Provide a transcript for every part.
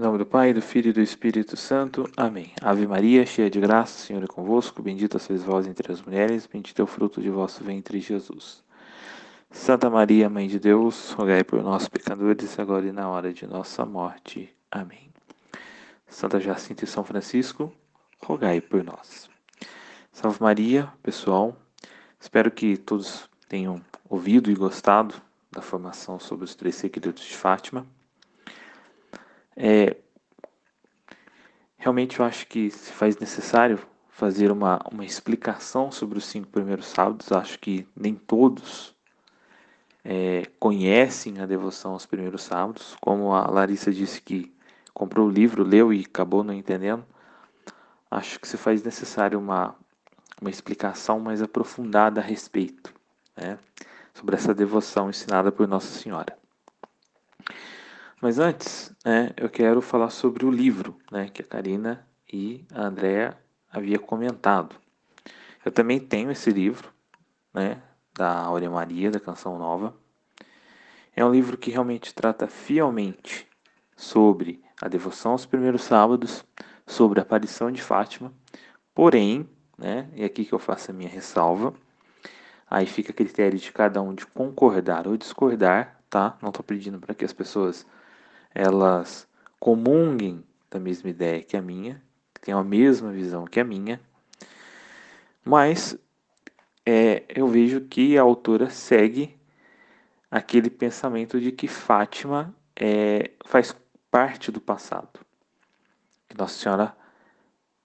Em nome do Pai, do Filho e do Espírito Santo. Amém. Ave Maria, cheia de graça, o Senhor é convosco. Bendita sois vós entre as mulheres, bendito é o fruto de vosso ventre, Jesus. Santa Maria, Mãe de Deus, rogai por nós, pecadores, agora e na hora de nossa morte. Amém. Santa Jacinta e São Francisco, rogai por nós. Salve Maria, pessoal. Espero que todos tenham ouvido e gostado da formação sobre os três segredos de Fátima. É, realmente eu acho que se faz necessário fazer uma, uma explicação sobre os cinco primeiros sábados. Acho que nem todos é, conhecem a devoção aos primeiros sábados. Como a Larissa disse que comprou o livro, leu e acabou não entendendo, acho que se faz necessário uma, uma explicação mais aprofundada a respeito né, sobre essa devoção ensinada por Nossa Senhora. Mas antes, né, eu quero falar sobre o livro né, que a Karina e a Andrea havia comentado. Eu também tenho esse livro, né, da Aurea Maria, da Canção Nova. É um livro que realmente trata fielmente sobre a devoção aos primeiros sábados, sobre a aparição de Fátima, porém, né, e aqui que eu faço a minha ressalva, aí fica a critério de cada um de concordar ou discordar, tá? Não estou pedindo para que as pessoas elas comunguem da mesma ideia que a minha, que tenham a mesma visão que a minha, mas é, eu vejo que a autora segue aquele pensamento de que Fátima é, faz parte do passado. Que Nossa Senhora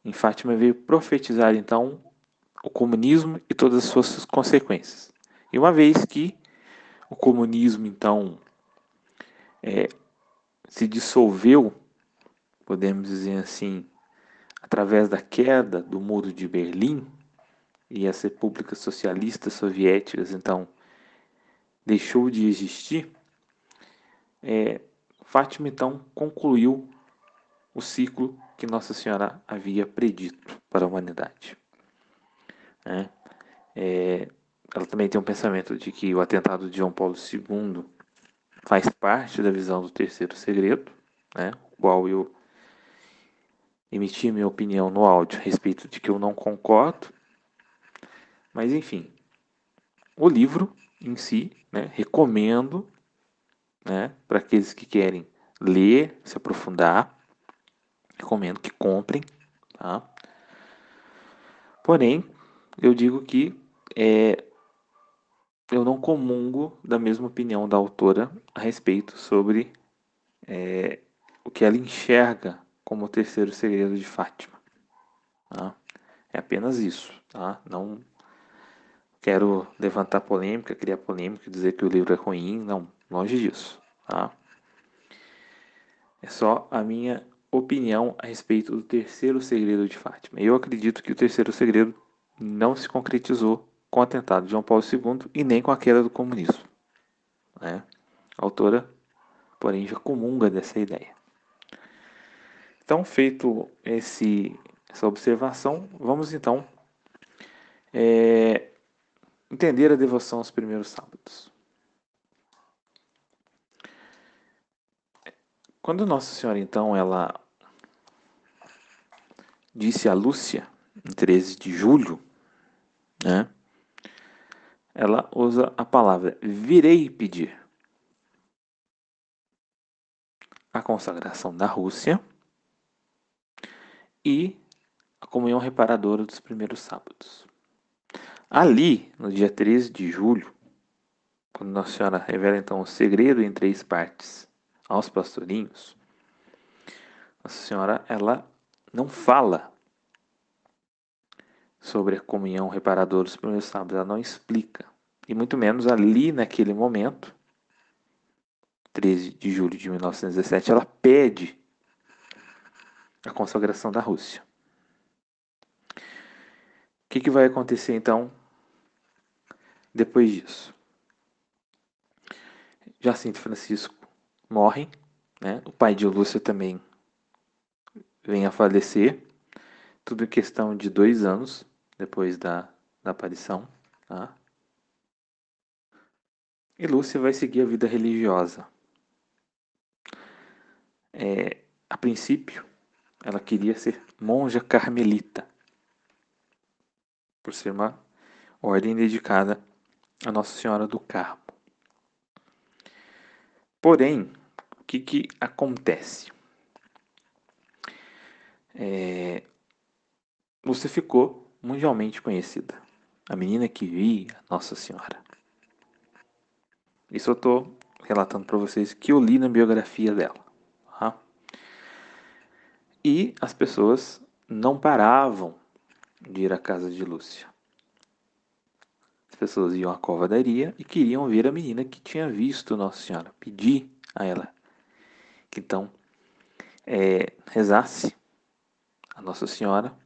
em Fátima veio profetizar então o comunismo e todas as suas consequências. E uma vez que o comunismo então é, se dissolveu, podemos dizer assim, através da queda do Muro de Berlim e as repúblicas socialistas soviéticas, então, deixou de existir, é, Fátima então concluiu o ciclo que Nossa Senhora havia predito para a humanidade. É, é, ela também tem um pensamento de que o atentado de João Paulo II faz parte da visão do terceiro segredo, né, qual eu emiti minha opinião no áudio a respeito de que eu não concordo, mas enfim, o livro em si, né, recomendo né, para aqueles que querem ler, se aprofundar, recomendo que comprem, tá? Porém, eu digo que é, eu não comungo da mesma opinião da autora a respeito sobre é, o que ela enxerga como o terceiro segredo de Fátima. Tá? É apenas isso. Tá? Não quero levantar polêmica, criar polêmica, dizer que o livro é ruim. Não, longe disso. Tá? É só a minha opinião a respeito do terceiro segredo de Fátima. Eu acredito que o terceiro segredo não se concretizou com o atentado de João Paulo II e nem com a queda do comunismo. Né? A autora, porém, já comunga dessa ideia. Então, feito esse, essa observação, vamos então é, entender a devoção aos primeiros sábados. Quando Nossa Senhora, então, ela disse a Lúcia, em 13 de julho, né, ela usa a palavra virei pedir. A consagração da Rússia e a comunhão reparadora dos primeiros sábados. Ali, no dia 13 de julho, quando Nossa Senhora revela então o segredo em três partes aos pastorinhos, Nossa Senhora ela não fala sobre a comunhão reparadora dos primeiros sábados. Ela não explica. E muito menos ali, naquele momento, 13 de julho de 1917, ela pede a consagração da Rússia. O que, que vai acontecer então depois disso? Jacinto Francisco morre, né? o pai de Lúcia também vem a falecer, tudo em questão de dois anos depois da, da aparição. Tá? E Lúcia vai seguir a vida religiosa. É, a princípio, ela queria ser monja carmelita, por ser uma ordem dedicada a Nossa Senhora do Carmo. Porém, o que, que acontece? É, você ficou mundialmente conhecida. A menina que via Nossa Senhora. Isso eu estou relatando para vocês que eu li na biografia dela. Tá? E as pessoas não paravam de ir à casa de Lúcia. As pessoas iam à covadaria e queriam ver a menina que tinha visto Nossa Senhora, pedir a ela que então é, rezasse a Nossa Senhora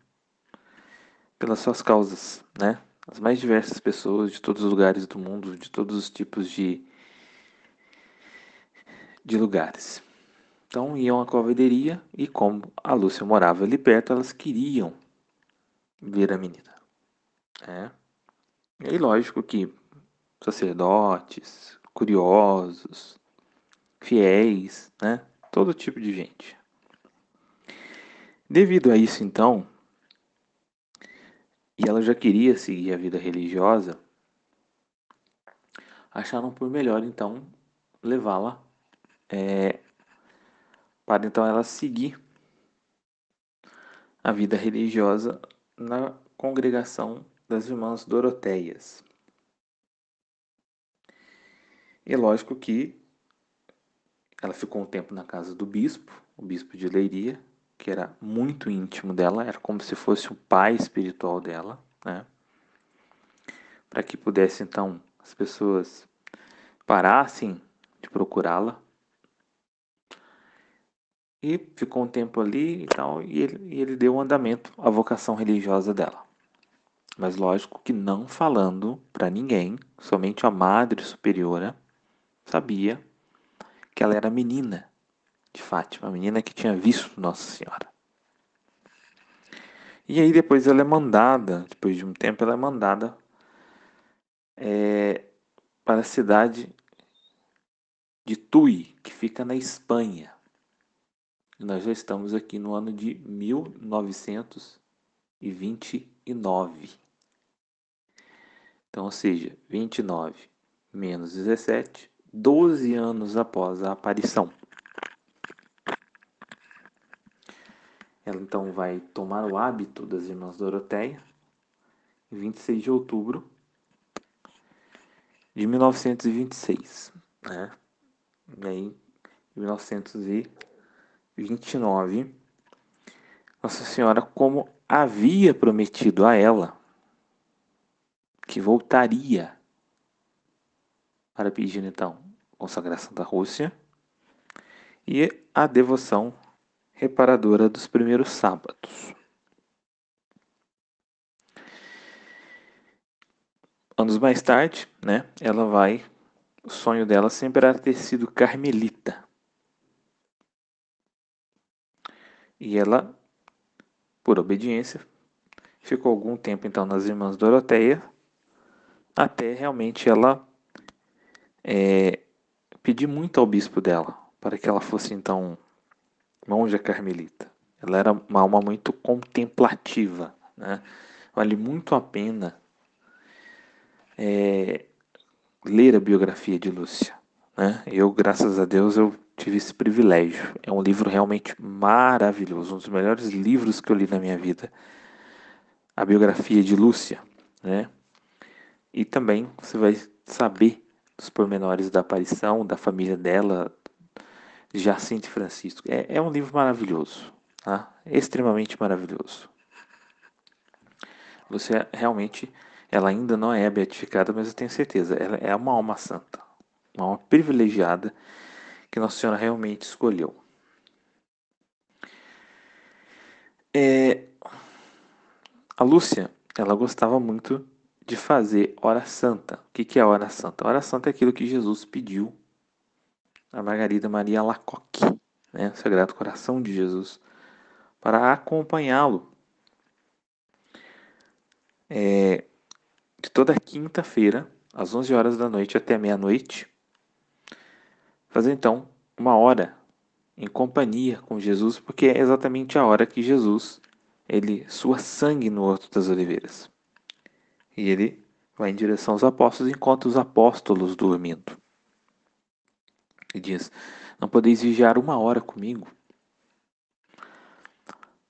pelas suas causas, né? As mais diversas pessoas de todos os lugares do mundo, de todos os tipos de, de lugares. Então iam à covadaria e como a Lúcia morava ali perto, elas queriam ver a menina. É. E aí, lógico que sacerdotes, curiosos, fiéis, né? Todo tipo de gente. Devido a isso, então, e ela já queria seguir a vida religiosa, acharam por melhor, então, levá-la é, para então ela seguir a vida religiosa na congregação das irmãs Doroteias. E lógico que ela ficou um tempo na casa do bispo, o bispo de Leiria, que era muito íntimo dela, era como se fosse o pai espiritual dela, né? Para que pudesse então as pessoas parassem de procurá-la. E ficou um tempo ali e tal, e ele, e ele deu andamento à vocação religiosa dela mas lógico que não falando para ninguém, somente a Madre Superiora sabia que ela era menina de Fátima, a menina que tinha visto Nossa Senhora. E aí depois ela é mandada, depois de um tempo ela é mandada é, para a cidade de Tui, que fica na Espanha. Nós já estamos aqui no ano de 1929. Então, ou seja, 29 menos 17, 12 anos após a aparição. Ela então vai tomar o hábito das irmãs Doroteia em 26 de outubro de 1926, né? E aí, em 1929, Nossa Senhora, como havia prometido a ela, que voltaria para pedir então consagração da Rússia e a devoção reparadora dos primeiros sábados. Anos mais tarde, né, ela vai. O sonho dela sempre era ter sido carmelita. E ela, por obediência, ficou algum tempo então nas Irmãs Doroteia até realmente ela é, pedir muito ao bispo dela para que ela fosse então monja carmelita. Ela era uma alma muito contemplativa, né? Vale muito a pena é, ler a biografia de Lúcia. Né? Eu, graças a Deus, eu tive esse privilégio. É um livro realmente maravilhoso, um dos melhores livros que eu li na minha vida. A biografia de Lúcia, né? E também você vai saber dos pormenores da aparição, da família dela, Jacinto Francisco. É, é um livro maravilhoso, tá? extremamente maravilhoso. Você realmente, ela ainda não é beatificada, mas eu tenho certeza, ela é uma alma santa, uma alma privilegiada que Nossa Senhora realmente escolheu. É, a Lúcia, ela gostava muito de fazer hora santa. O que é hora santa? Hora santa é aquilo que Jesus pediu a Margarida Maria Lacoque, né, Sagrado Coração de Jesus, para acompanhá-lo é, de toda quinta-feira, às 11 horas da noite até meia-noite, fazer então uma hora em companhia com Jesus, porque é exatamente a hora que Jesus ele sua sangue no Horto das Oliveiras. E ele vai em direção aos apóstolos e encontra os apóstolos dormindo. E diz: Não podeis vigiar uma hora comigo.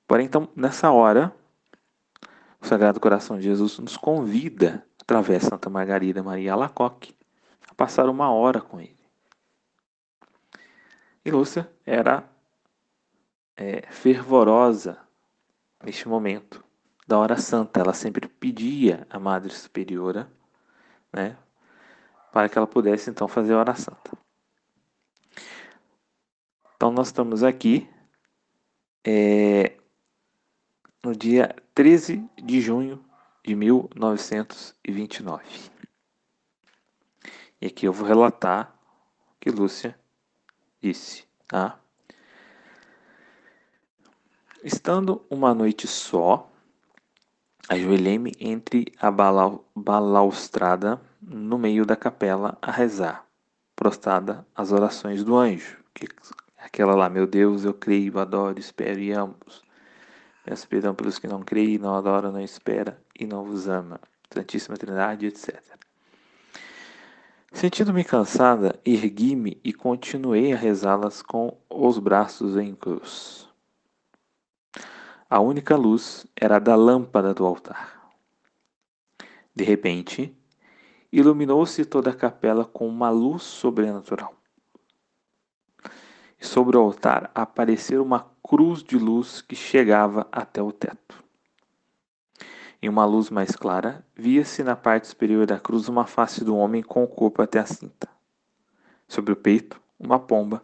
Porém, então, nessa hora, o Sagrado Coração de Jesus nos convida, através de Santa Margarida Maria Alacoque, a passar uma hora com ele. E Lúcia era é, fervorosa neste momento da hora santa. Ela sempre pedia à Madre Superiora, né, para que ela pudesse então fazer a hora santa. Então nós estamos aqui é, no dia 13 de junho de 1929. E aqui eu vou relatar o que Lúcia disse, tá? Estando uma noite só, ajoelhei-me entre a balaustrada no meio da capela a rezar, prostrada às orações do anjo, que aquela lá, meu Deus, eu creio, adoro, espero e amo. Peço perdão pelos que não creem, não adoram, não espera e não vos ama. Santíssima Trindade, etc. Sentindo-me cansada, ergui-me e continuei a rezá-las com os braços em cruz. A única luz era a da lâmpada do altar. De repente, iluminou-se toda a capela com uma luz sobrenatural. E sobre o altar apareceu uma cruz de luz que chegava até o teto. Em uma luz mais clara, via-se na parte superior da cruz uma face do homem com o corpo até a cinta. Sobre o peito, uma pomba,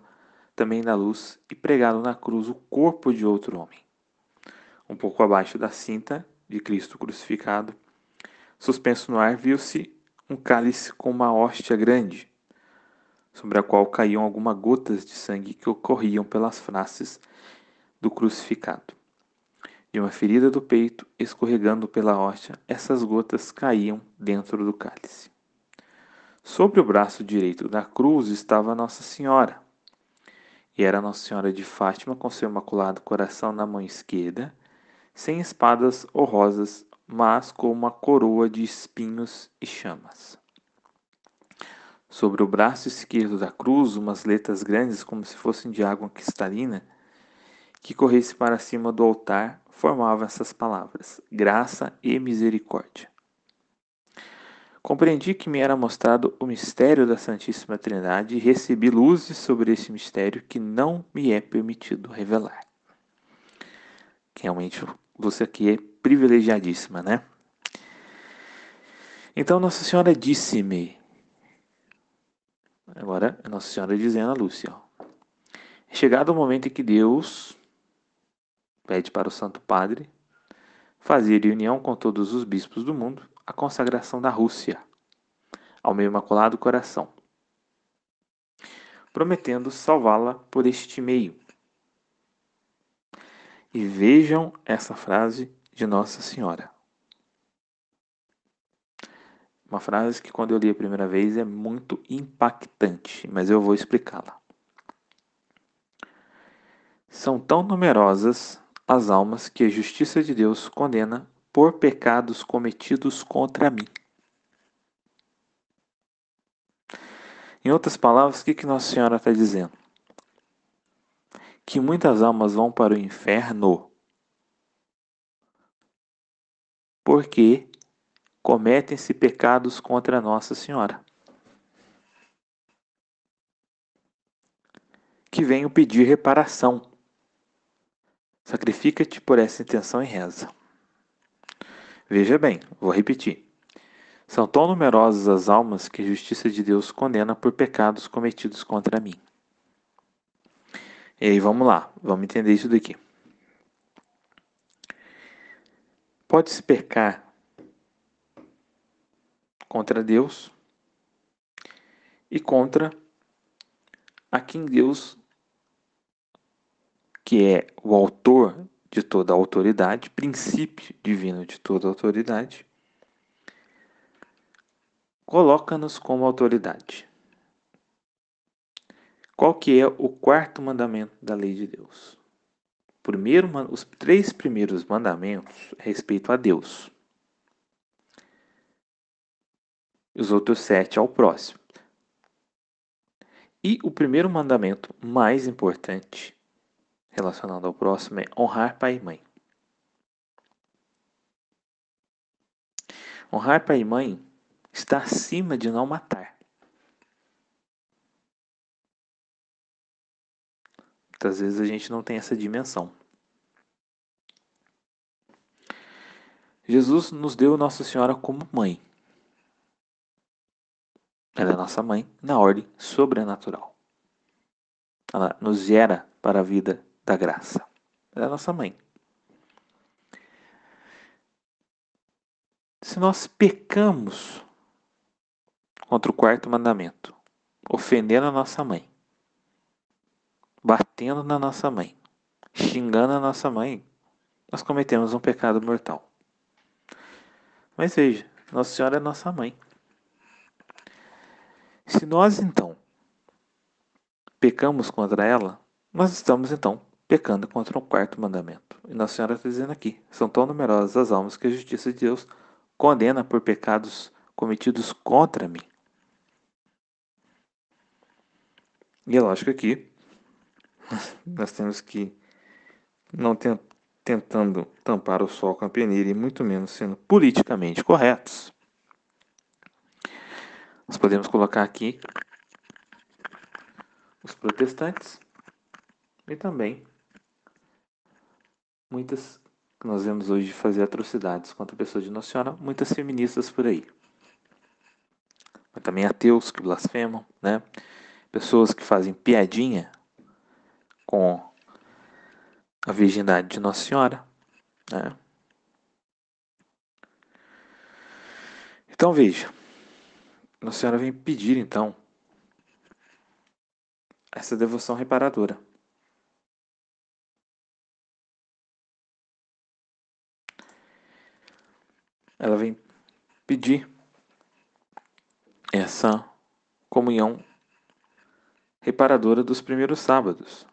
também na luz, e pregado na cruz o corpo de outro homem um pouco abaixo da cinta de Cristo crucificado. Suspenso no ar, viu-se um cálice com uma hóstia grande, sobre a qual caíam algumas gotas de sangue que ocorriam pelas faces do crucificado. De uma ferida do peito, escorregando pela hóstia, essas gotas caíam dentro do cálice. Sobre o braço direito da cruz estava Nossa Senhora, e era Nossa Senhora de Fátima com seu imaculado coração na mão esquerda sem espadas ou rosas, mas com uma coroa de espinhos e chamas. Sobre o braço esquerdo da cruz, umas letras grandes, como se fossem de água cristalina, que corresse para cima do altar, formavam essas palavras: graça e misericórdia. Compreendi que me era mostrado o mistério da Santíssima Trindade e recebi luzes sobre esse mistério que não me é permitido revelar. Realmente você aqui é privilegiadíssima, né? Então Nossa Senhora disse-me. Agora Nossa Senhora dizendo a Lúcia. Ó, chegado o momento em que Deus pede para o Santo Padre fazer reunião com todos os bispos do mundo a consagração da Rússia ao meu imaculado coração, prometendo salvá-la por este meio e vejam essa frase de Nossa Senhora. Uma frase que, quando eu li a primeira vez, é muito impactante, mas eu vou explicá-la. São tão numerosas as almas que a justiça de Deus condena por pecados cometidos contra mim. Em outras palavras, o que, que Nossa Senhora está dizendo? que muitas almas vão para o inferno porque cometem-se pecados contra Nossa Senhora. Que venham pedir reparação. Sacrifica-te por essa intenção e reza. Veja bem, vou repetir. São tão numerosas as almas que a justiça de Deus condena por pecados cometidos contra mim. E aí vamos lá, vamos entender isso daqui. Pode-se pecar contra Deus e contra a quem Deus, que é o autor de toda a autoridade, princípio divino de toda a autoridade, coloca-nos como autoridade. Qual que é o quarto mandamento da lei de Deus? Primeiro, os três primeiros mandamentos respeito a Deus. Os outros sete ao próximo. E o primeiro mandamento mais importante relacionado ao próximo é honrar pai e mãe. Honrar pai e mãe está acima de não matar. Muitas vezes a gente não tem essa dimensão. Jesus nos deu Nossa Senhora como mãe. Ela é nossa mãe na ordem sobrenatural. Ela nos gera para a vida da graça. Ela é nossa mãe. Se nós pecamos contra o quarto mandamento, ofendendo a nossa mãe, batendo na nossa mãe, xingando a nossa mãe, nós cometemos um pecado mortal. Mas veja, Nossa Senhora é nossa mãe. Se nós então pecamos contra ela, nós estamos então pecando contra o quarto mandamento. E Nossa Senhora está dizendo aqui: são tão numerosas as almas que a justiça de Deus condena por pecados cometidos contra mim. E é lógico que nós temos que não tentando tampar o sol com a peneira e muito menos sendo politicamente corretos. Nós podemos colocar aqui os protestantes e também muitas que nós vemos hoje fazer atrocidades contra a pessoa de Nossa Senhora, muitas feministas por aí. Mas também ateus que blasfemam, né? Pessoas que fazem piadinha com a virgindade de Nossa Senhora, né? Então veja, nossa Senhora vem pedir, então, essa devoção reparadora. Ela vem pedir essa comunhão reparadora dos primeiros sábados.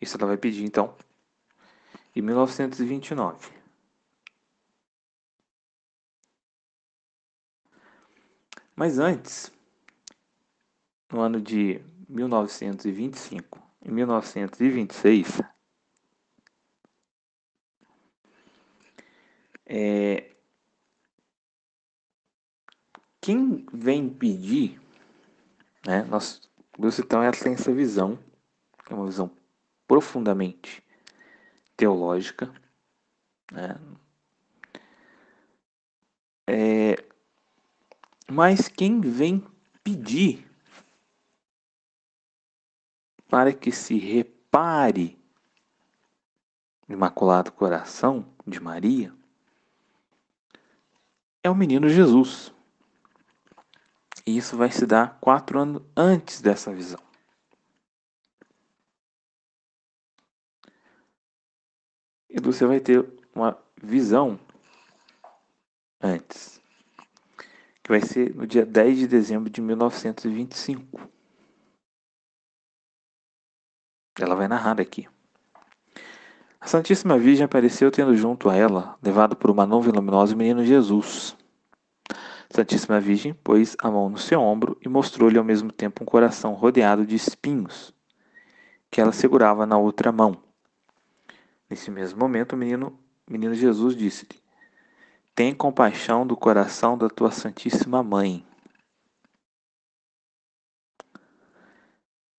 Isso ela vai pedir então em 1929. Mas antes, no ano de 1925 e 1926, é, quem vem pedir, né, nós, ela tem essa visão, é uma visão profundamente teológica, né, é, mas quem vem pedir para que se repare o Imaculado Coração de Maria é o menino Jesus. E isso vai se dar quatro anos antes dessa visão. E você vai ter uma visão antes que vai ser no dia 10 de dezembro de 1925. Ela vai narrar aqui. A Santíssima Virgem apareceu tendo junto a ela, levado por uma nuvem luminosa, o menino Jesus. Santíssima Virgem pôs a mão no seu ombro e mostrou-lhe ao mesmo tempo um coração rodeado de espinhos, que ela segurava na outra mão. Nesse mesmo momento, o menino, o menino Jesus disse-lhe: tem compaixão do coração da tua Santíssima Mãe.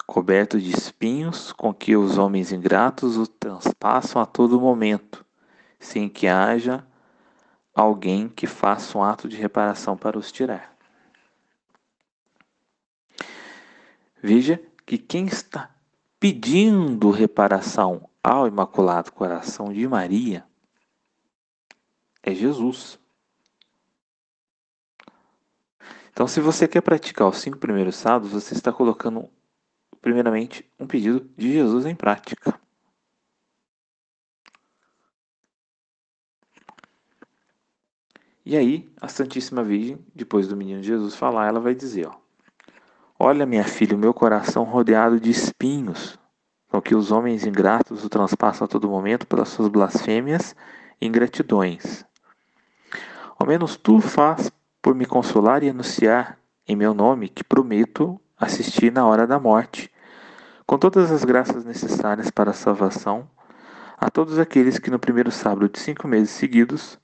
Coberto de espinhos, com que os homens ingratos o transpassam a todo momento, sem que haja alguém que faça um ato de reparação para os tirar. Veja que quem está pedindo reparação ao Imaculado Coração de Maria é Jesus. Então, se você quer praticar os cinco primeiros sábados, você está colocando, primeiramente, um pedido de Jesus em prática. E aí, a Santíssima Virgem, depois do menino Jesus falar, ela vai dizer: ó, Olha, minha filha, o meu coração rodeado de espinhos, com que os homens ingratos o transpassam a todo momento pelas suas blasfêmias e ingratidões. Ao menos tu faz por me consolar e anunciar em meu nome que prometo assistir na hora da morte, com todas as graças necessárias para a salvação, a todos aqueles que no primeiro sábado de cinco meses seguidos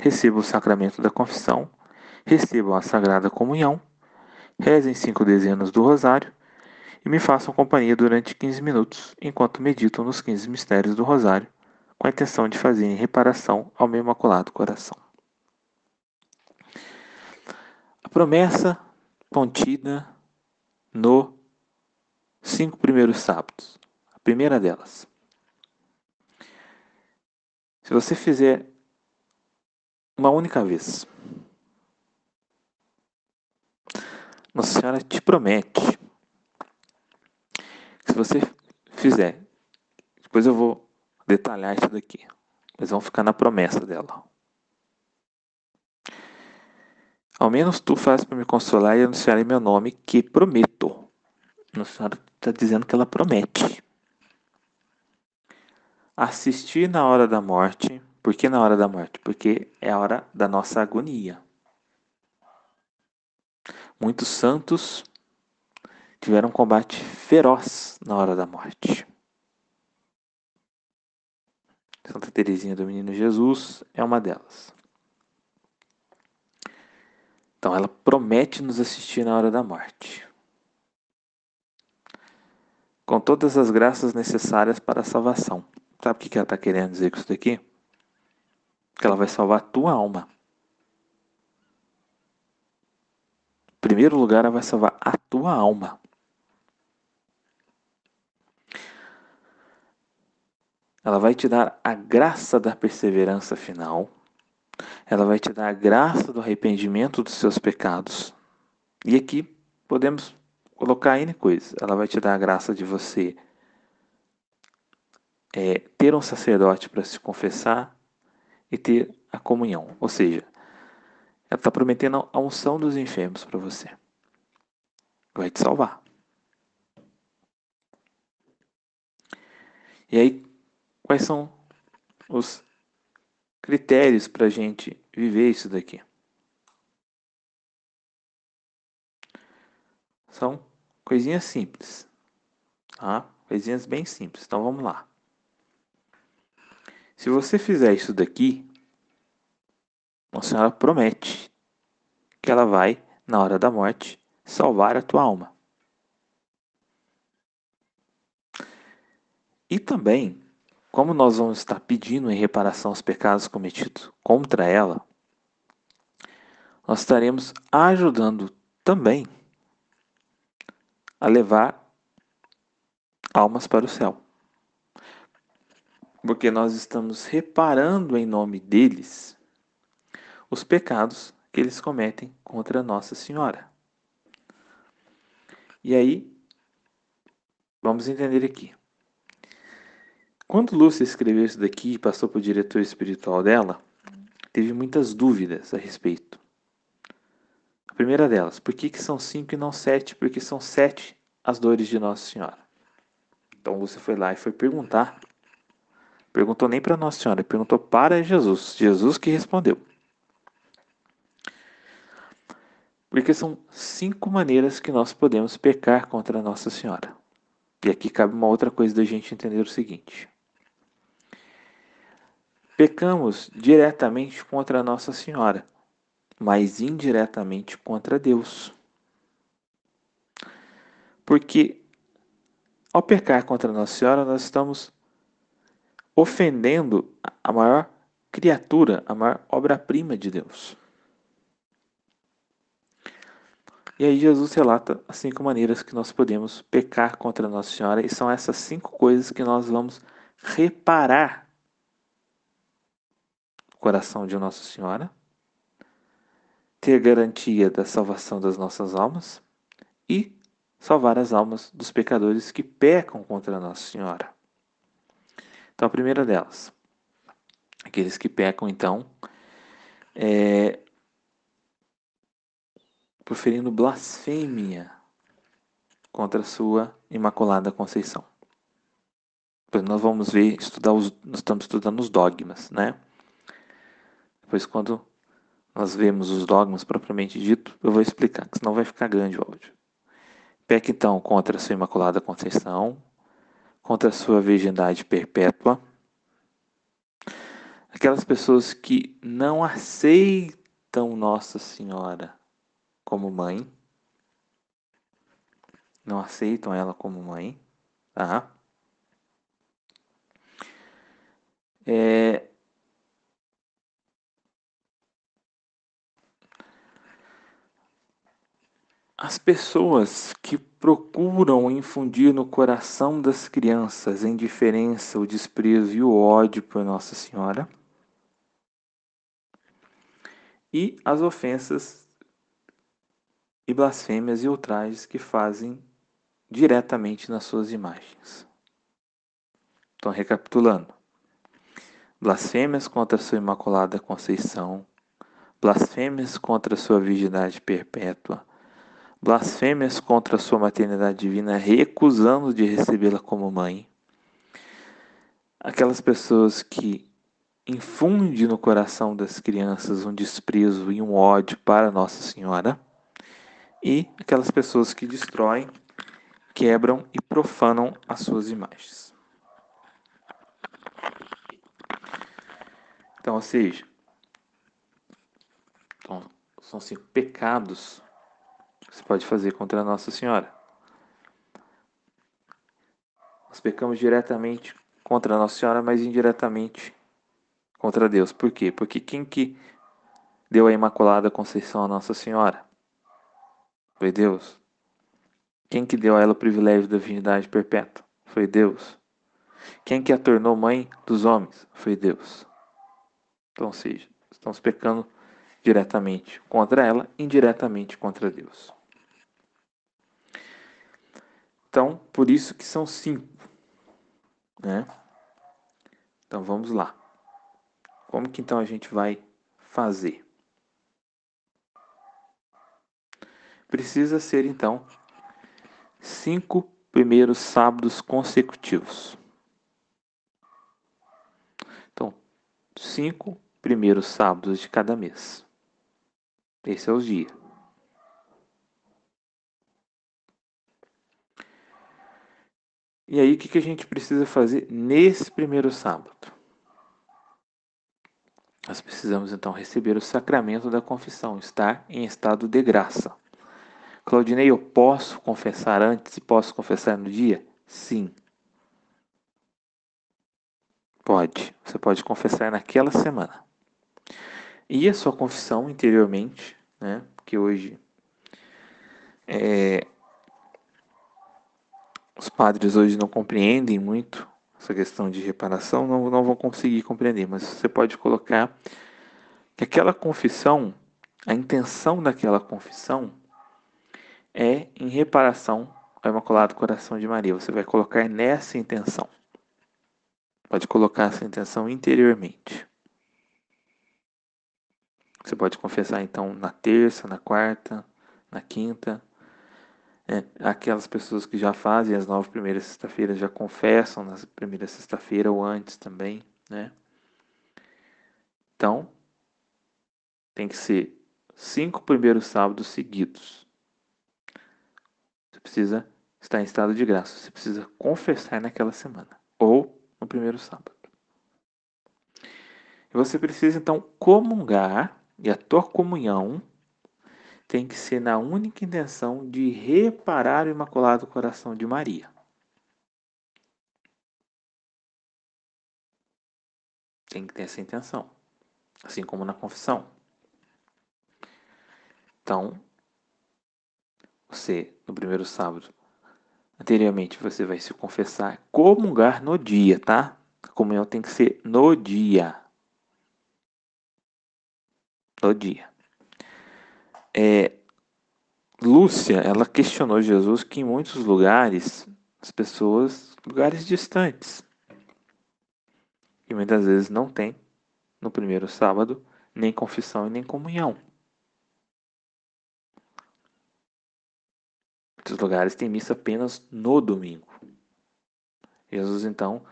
recebam o sacramento da confissão, recebam a sagrada comunhão, rezem cinco dezenas do rosário e me façam companhia durante 15 minutos enquanto meditam nos 15 mistérios do rosário, com a intenção de fazerem reparação ao meu imaculado coração. A promessa contida no cinco primeiros sábados. A primeira delas. Se você fizer uma única vez, Nossa Senhora te promete. Se você fizer, depois eu vou detalhar isso daqui, mas vamos ficar na promessa dela. Ao menos tu fazes para me consolar e anunciar em meu nome que prometo. Nossa Senhora está dizendo que ela promete. Assistir na hora da morte. Por que na hora da morte? Porque é a hora da nossa agonia. Muitos santos tiveram um combate feroz na hora da morte. Santa Teresinha do Menino Jesus é uma delas. Então ela promete nos assistir na hora da morte. Com todas as graças necessárias para a salvação. Sabe o que ela está querendo dizer com isso daqui? Que ela vai salvar a tua alma. Em primeiro lugar, ela vai salvar a tua alma. Ela vai te dar a graça da perseverança final ela vai te dar a graça do arrependimento dos seus pecados. E aqui podemos colocar N coisas. Ela vai te dar a graça de você é, ter um sacerdote para se confessar e ter a comunhão. Ou seja, ela está prometendo a unção dos enfermos para você. Vai te salvar. E aí, quais são os critérios para a gente viver isso daqui. São coisinhas simples, tá? Coisinhas bem simples. Então vamos lá. Se você fizer isso daqui, a Senhora promete que ela vai, na hora da morte, salvar a tua alma. E também como nós vamos estar pedindo em reparação aos pecados cometidos contra ela, nós estaremos ajudando também a levar almas para o céu. Porque nós estamos reparando em nome deles os pecados que eles cometem contra Nossa Senhora. E aí, vamos entender aqui. Quando Lúcia escreveu isso daqui e passou para o diretor espiritual dela, teve muitas dúvidas a respeito. A primeira delas, por que, que são cinco e não sete? Porque são sete as dores de Nossa Senhora. Então Lúcia foi lá e foi perguntar. Perguntou nem para Nossa Senhora, perguntou para Jesus. Jesus que respondeu. Porque são cinco maneiras que nós podemos pecar contra Nossa Senhora. E aqui cabe uma outra coisa da gente entender o seguinte. Pecamos diretamente contra Nossa Senhora, mas indiretamente contra Deus. Porque ao pecar contra Nossa Senhora, nós estamos ofendendo a maior criatura, a maior obra-prima de Deus. E aí Jesus relata as cinco maneiras que nós podemos pecar contra Nossa Senhora, e são essas cinco coisas que nós vamos reparar coração de Nossa Senhora, ter garantia da salvação das nossas almas e salvar as almas dos pecadores que pecam contra Nossa Senhora. Então, a primeira delas, aqueles que pecam, então, é, proferindo blasfêmia contra a sua Imaculada Conceição. Nós vamos ver, estudar os, nós estamos estudando os dogmas, né? Depois quando nós vemos os dogmas propriamente dito, eu vou explicar, que senão vai ficar grande o áudio. Peca então contra a sua Imaculada Conceição, contra a sua virgindade perpétua, aquelas pessoas que não aceitam Nossa Senhora como mãe, não aceitam ela como mãe, tá? É, As pessoas que procuram infundir no coração das crianças a indiferença, o desprezo e o ódio por Nossa Senhora, e as ofensas e blasfêmias e ultrajes que fazem diretamente nas suas imagens. Então, recapitulando: blasfêmias contra a sua Imaculada Conceição, blasfêmias contra a sua virgindade perpétua blasfêmias contra a sua maternidade divina, recusando de recebê-la como mãe. Aquelas pessoas que infundem no coração das crianças um desprezo e um ódio para Nossa Senhora. E aquelas pessoas que destroem, quebram e profanam as suas imagens. Então, ou seja, então, são cinco pecados você pode fazer contra Nossa Senhora. Nós pecamos diretamente contra Nossa Senhora, mas indiretamente contra Deus. Por quê? Porque quem que deu a Imaculada Conceição a Nossa Senhora? Foi Deus. Quem que deu a ela o privilégio da virgindade perpétua? Foi Deus. Quem que a tornou mãe dos homens? Foi Deus. Então, seja, estamos pecando diretamente contra ela, indiretamente contra Deus. Então, por isso que são cinco. Né? Então, vamos lá. Como que então a gente vai fazer? Precisa ser, então, cinco primeiros sábados consecutivos. Então, cinco primeiros sábados de cada mês. Esse é o dia. E aí, o que, que a gente precisa fazer nesse primeiro sábado? Nós precisamos então receber o sacramento da confissão, estar em estado de graça. Claudinei, eu posso confessar antes e posso confessar no dia? Sim. Pode. Você pode confessar naquela semana. E a sua confissão interiormente, né? Que hoje é, os padres hoje não compreendem muito essa questão de reparação, não, não vão conseguir compreender, mas você pode colocar que aquela confissão, a intenção daquela confissão é em reparação ao Imaculado Coração de Maria. Você vai colocar nessa intenção. Pode colocar essa intenção interiormente. Você pode confessar então na terça, na quarta, na quinta, é, aquelas pessoas que já fazem as nove primeiras sexta-feiras já confessam na primeira sexta-feira ou antes também, né? Então, tem que ser cinco primeiros sábados seguidos. Você precisa estar em estado de graça, você precisa confessar naquela semana ou no primeiro sábado. E você precisa então comungar e a tua comunhão tem que ser na única intenção de reparar o Imaculado Coração de Maria. Tem que ter essa intenção, assim como na confissão. Então, você, no primeiro sábado, anteriormente você vai se confessar, comungar no dia, tá? A comunhão tem que ser no dia. No dia. É, Lúcia, ela questionou Jesus que em muitos lugares, as pessoas, lugares distantes, e muitas vezes não tem, no primeiro sábado, nem confissão e nem comunhão. Muitos lugares têm missa apenas no domingo. Jesus, então,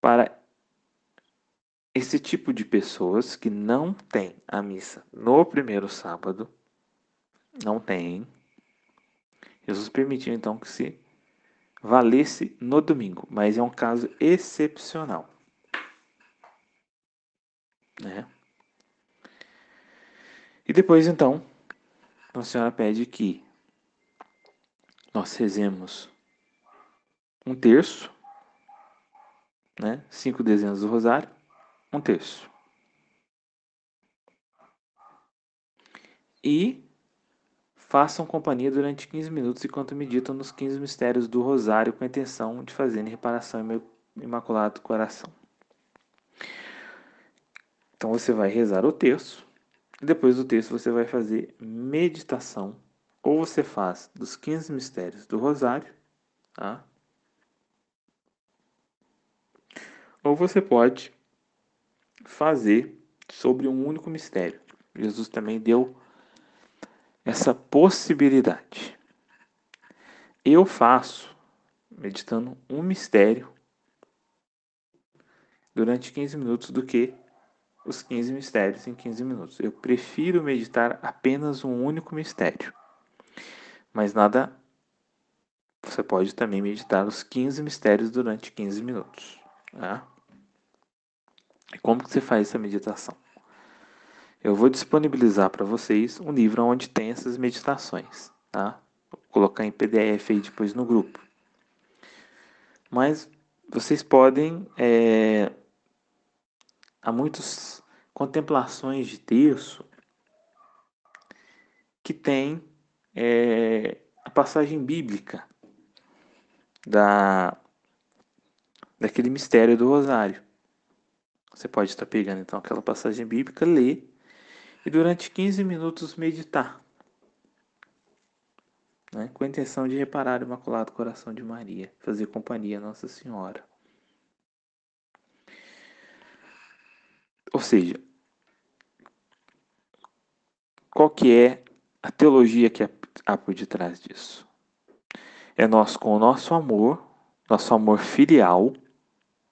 para esse tipo de pessoas que não tem a missa no primeiro sábado, não tem, Jesus permitiu então que se valesse no domingo, mas é um caso excepcional. Né? E depois então, a Senhora pede que nós rezemos um terço, né? cinco dezenas do rosário, um terço. E façam companhia durante 15 minutos enquanto meditam nos 15 mistérios do rosário com a intenção de fazer reparação ao Imaculado Coração. Então você vai rezar o terço, e depois do terço você vai fazer meditação, ou você faz dos 15 mistérios do rosário, tá? Ou você pode fazer sobre um único mistério. Jesus também deu essa possibilidade. Eu faço meditando um mistério durante 15 minutos do que os 15 mistérios em 15 minutos. Eu prefiro meditar apenas um único mistério. Mas nada. Você pode também meditar os 15 mistérios durante 15 minutos. Tá? Como que você faz essa meditação? Eu vou disponibilizar para vocês um livro onde tem essas meditações, tá? Vou colocar em PDF aí depois no grupo. Mas vocês podem. É, há muitas contemplações de terço que tem é, a passagem bíblica da, daquele mistério do rosário. Você pode estar pegando então aquela passagem bíblica, ler e durante 15 minutos meditar. Né, com a intenção de reparar o Imaculado Coração de Maria, fazer companhia a Nossa Senhora. Ou seja, qual que é a teologia que há por detrás disso? É nós com o nosso amor, nosso amor filial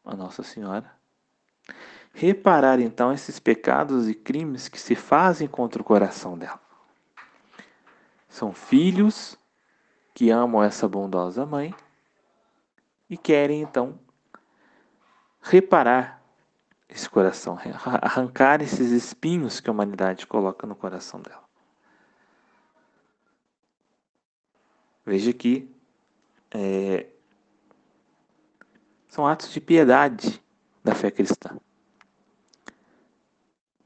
a Nossa Senhora, reparar então esses pecados e crimes que se fazem contra o coração dela. São filhos que amam essa bondosa mãe e querem então reparar esse coração, arrancar esses espinhos que a humanidade coloca no coração dela. Veja que é, são atos de piedade da fé cristã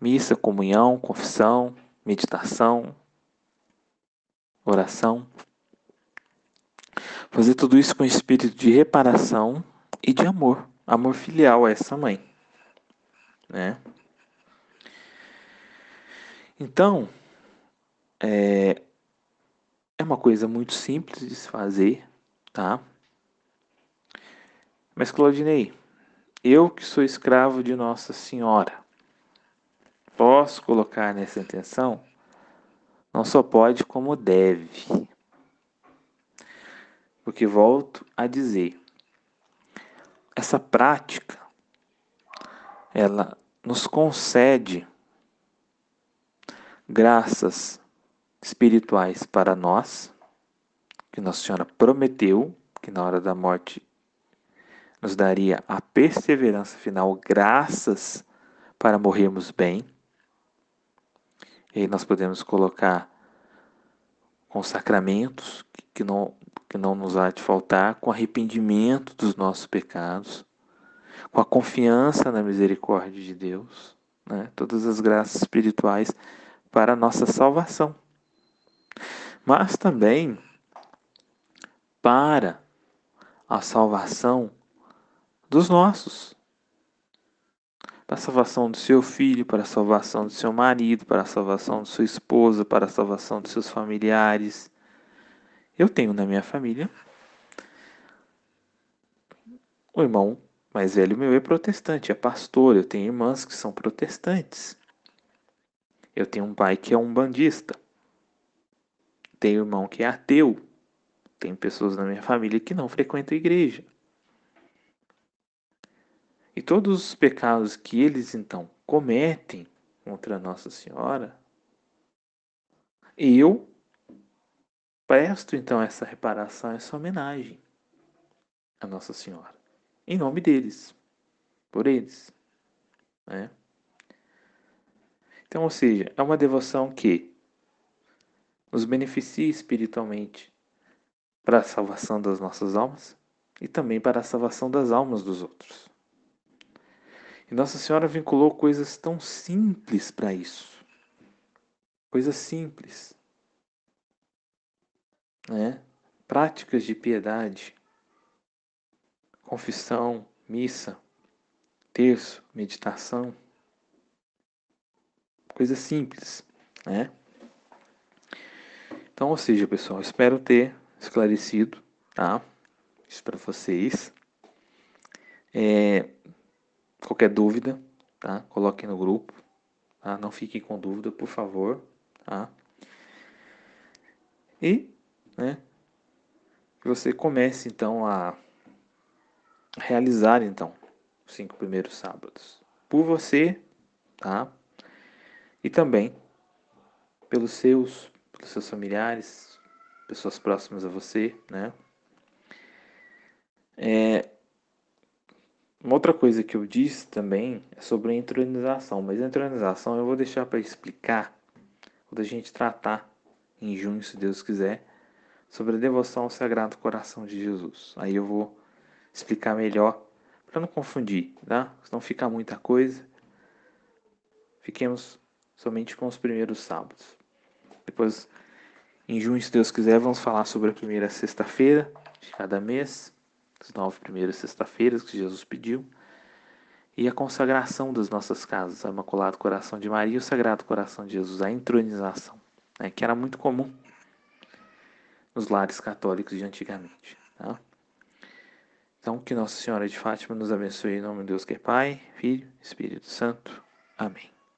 missa, comunhão, confissão, meditação, oração. Fazer tudo isso com espírito de reparação e de amor, amor filial a essa mãe, né? Então, é, é uma coisa muito simples de se fazer, tá? Mas Claudinei, eu que sou escravo de Nossa Senhora, posso colocar nessa intenção, não só pode, como deve. Porque volto a dizer, essa prática, ela nos concede graças espirituais para nós, que Nossa Senhora prometeu que na hora da morte nos daria a perseverança final, graças para morrermos bem. E aí nós podemos colocar com sacramentos que não, que não nos há de faltar, com arrependimento dos nossos pecados, com a confiança na misericórdia de Deus, né? todas as graças espirituais para a nossa salvação. Mas também para a salvação dos nossos para a salvação do seu filho, para a salvação do seu marido, para a salvação de sua esposa, para a salvação dos seus familiares. Eu tenho na minha família o irmão mais velho meu é protestante, é pastor. Eu tenho irmãs que são protestantes. Eu tenho um pai que é um bandista. Tenho irmão que é ateu. Tem pessoas na minha família que não frequentam igreja. E todos os pecados que eles então cometem contra Nossa Senhora, eu presto então essa reparação, essa homenagem a Nossa Senhora, em nome deles, por eles. Né? Então, ou seja, é uma devoção que nos beneficia espiritualmente para a salvação das nossas almas e também para a salvação das almas dos outros. E Nossa Senhora vinculou coisas tão simples para isso. Coisas simples. Né? Práticas de piedade. Confissão, missa, terço, meditação. Coisas simples, né? Então, ou seja, pessoal, espero ter esclarecido, tá? Isso para vocês. É, Qualquer dúvida, tá? Coloque no grupo, tá? Não fique com dúvida, por favor, tá? E, né? Você comece então a realizar então os cinco primeiros sábados por você, tá? E também pelos seus, pelos seus familiares, pessoas próximas a você, né? É, uma outra coisa que eu disse também é sobre a entronização, mas a entronização eu vou deixar para explicar quando a gente tratar em junho, se Deus quiser, sobre a devoção ao Sagrado Coração de Jesus. Aí eu vou explicar melhor para não confundir, tá? Senão fica muita coisa. Fiquemos somente com os primeiros sábados. Depois, em junho, se Deus quiser, vamos falar sobre a primeira sexta-feira de cada mês as nove primeiras sexta-feiras que Jesus pediu, e a consagração das nossas casas, o Imaculado Coração de Maria e o Sagrado Coração de Jesus, a entronização, né, que era muito comum nos lares católicos de antigamente. Tá? Então, que Nossa Senhora de Fátima nos abençoe em nome de Deus que é Pai, Filho Espírito Santo. Amém.